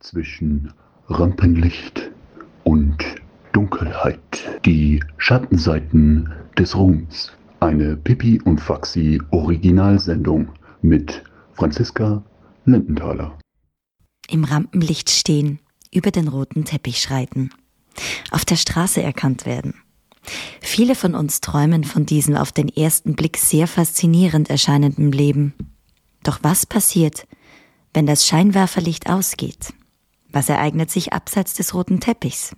zwischen Rampenlicht und Dunkelheit. Die Schattenseiten des Ruhms. Eine Pippi und Faxi Originalsendung mit Franziska Lindenthaler. Im Rampenlicht stehen, über den roten Teppich schreiten, auf der Straße erkannt werden. Viele von uns träumen von diesem auf den ersten Blick sehr faszinierend erscheinenden Leben. Doch was passiert, wenn das Scheinwerferlicht ausgeht? Was ereignet sich abseits des roten Teppichs?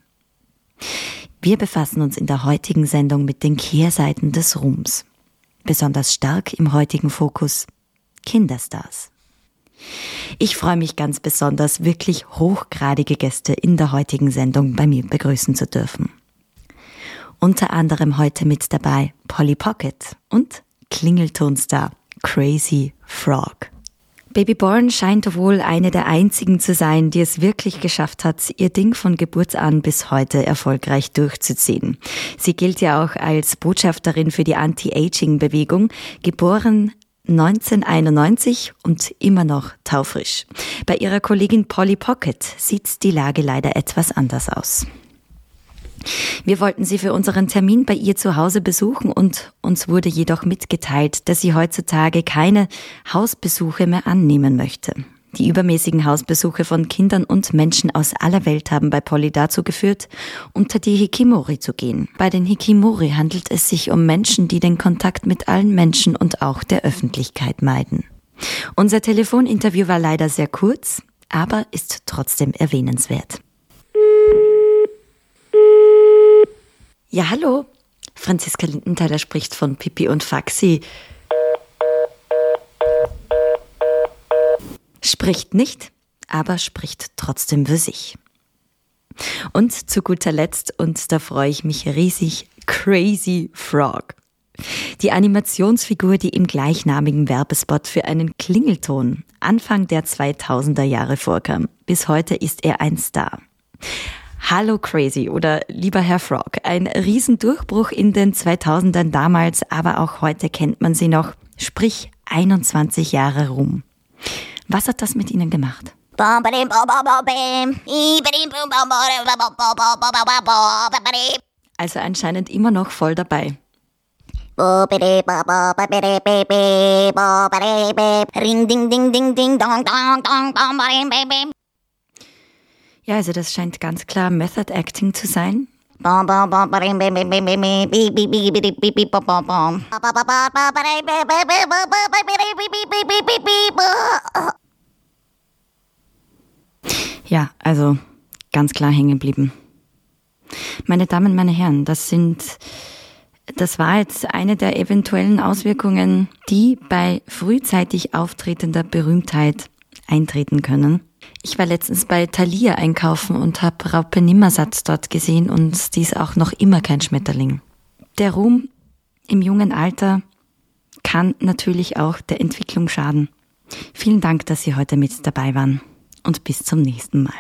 Wir befassen uns in der heutigen Sendung mit den Kehrseiten des Ruhms. Besonders stark im heutigen Fokus Kinderstars. Ich freue mich ganz besonders, wirklich hochgradige Gäste in der heutigen Sendung bei mir begrüßen zu dürfen. Unter anderem heute mit dabei Polly Pocket und Klingeltonstar Crazy Frog. Baby Born scheint wohl eine der einzigen zu sein, die es wirklich geschafft hat, ihr Ding von Geburt an bis heute erfolgreich durchzuziehen. Sie gilt ja auch als Botschafterin für die Anti-Aging-Bewegung, geboren 1991 und immer noch taufrisch. Bei ihrer Kollegin Polly Pocket sieht die Lage leider etwas anders aus. Wir wollten sie für unseren Termin bei ihr zu Hause besuchen und uns wurde jedoch mitgeteilt, dass sie heutzutage keine Hausbesuche mehr annehmen möchte. Die übermäßigen Hausbesuche von Kindern und Menschen aus aller Welt haben bei Polly dazu geführt, unter die Hikimori zu gehen. Bei den Hikimori handelt es sich um Menschen, die den Kontakt mit allen Menschen und auch der Öffentlichkeit meiden. Unser Telefoninterview war leider sehr kurz, aber ist trotzdem erwähnenswert. Ja, hallo. Franziska Lindenthaler spricht von Pipi und Faxi. Spricht nicht, aber spricht trotzdem für sich. Und zu guter Letzt, und da freue ich mich riesig, Crazy Frog. Die Animationsfigur, die im gleichnamigen Werbespot für einen Klingelton Anfang der 2000er Jahre vorkam. Bis heute ist er ein Star. Hallo Crazy oder lieber Herr Frog. Ein Riesendurchbruch in den 2000ern damals, aber auch heute kennt man sie noch. Sprich 21 Jahre rum. Was hat das mit Ihnen gemacht? Also anscheinend immer noch voll dabei. Ring ding ding ding ding dong dong dong ja, also das scheint ganz klar Method Acting zu sein. Ja, also ganz klar hängen geblieben. Meine Damen, meine Herren, das sind, das war jetzt eine der eventuellen Auswirkungen, die bei frühzeitig auftretender Berühmtheit eintreten können. Ich war letztens bei Thalia einkaufen und habe Raupe Nimmersatz dort gesehen und die ist auch noch immer kein Schmetterling. Der Ruhm im jungen Alter kann natürlich auch der Entwicklung schaden. Vielen Dank, dass Sie heute mit dabei waren und bis zum nächsten Mal.